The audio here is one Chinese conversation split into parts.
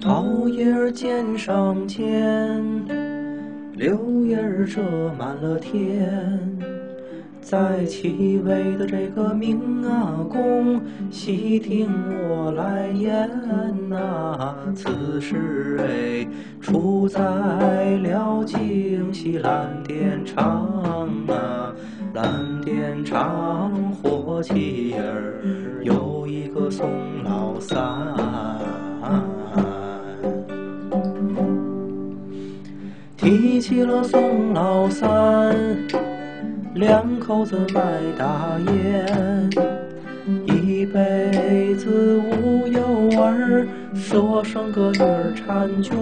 桃叶儿尖上尖，柳叶儿遮满了天。在齐巍的这个明阿公，细听我来言呐。此事哎，出在了京西蓝靛厂啊。蓝靛厂火器儿有一个宋老三。起了宋老三，两口子卖大烟，一辈子无有儿，说生个女儿婵娟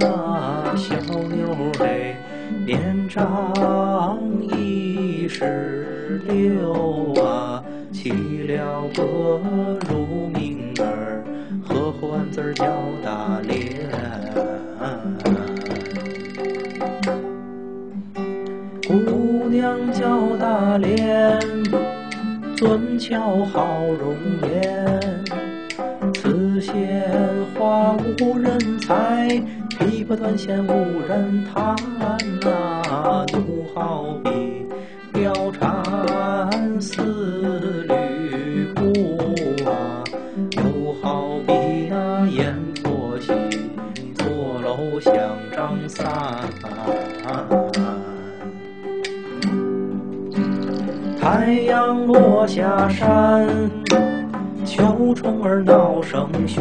呐。小妞儿年长一十六啊，起了个乳名儿，合欢字叫大莲。娘叫大莲，俊俏好容颜。此鲜花无人采，琵琶断弦无人弹呐。奴好比貂蝉似吕布啊，又好比那阎婆惜坐楼想张三。太阳落下山，秋虫儿闹声喧。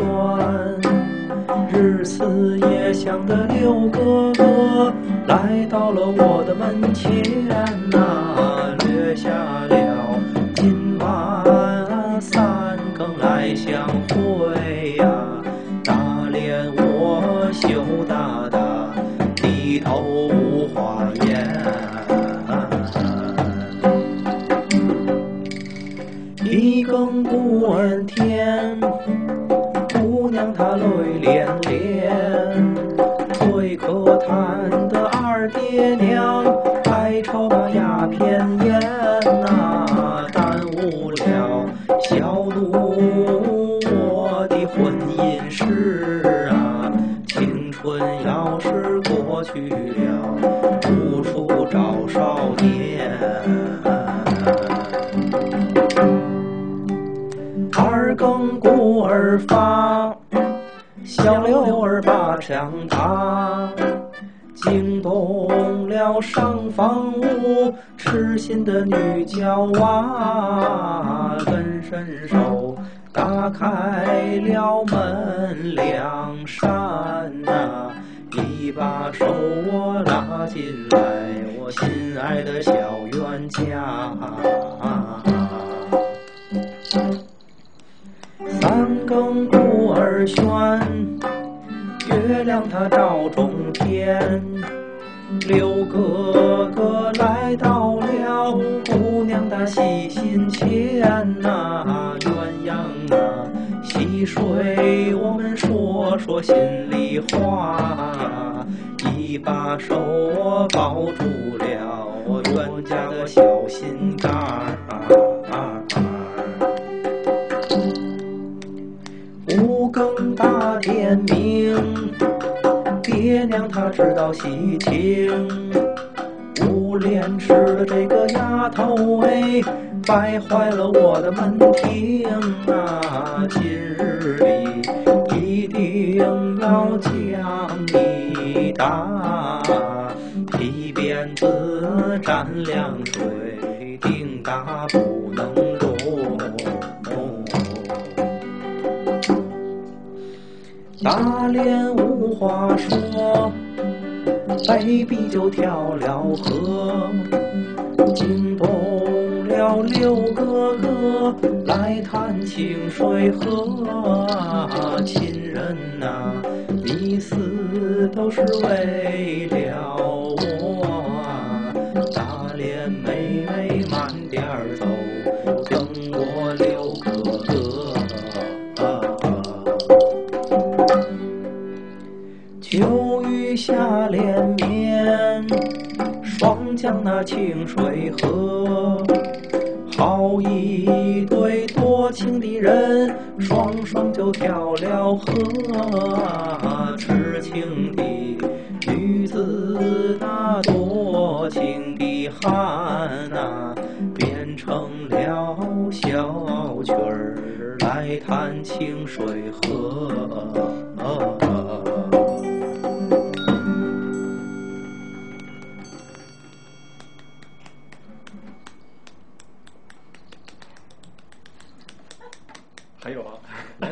日思夜想的六哥哥来到了我的门前呐，略下了今晚三更来相一更鼓儿天，姑娘她泪涟涟，最可叹的二爹娘，还抽那鸦片烟呐，耽误了小奴我的婚姻事啊，青春要是过去了，无处找少年。小六儿把枪打，惊动了上房屋，痴心的女娇娃，跟伸手打开了门两扇呐，一把手我拉进来，我心爱的小冤家。三更鼓儿喧，月亮它照中天。六哥哥来到了，姑娘的喜心牵呐，鸳鸯啊，戏水我们说说心里话，一把手我抱住了我冤家的小心肝儿。大点名，爹娘他知道喜庆。无廉耻的这个丫头哎，败坏了我的门庭啊！今日里一定要将你打，皮鞭子蘸凉水，定打不能大莲无话说，被逼就跳了河，惊动了六哥哥来探清水河。亲人呐，你死都是为了将那清水河，好一对多情的人，双双就跳了河。痴情的女子，那多情的汉呐，变成了小曲儿来弹清水河。还有啊。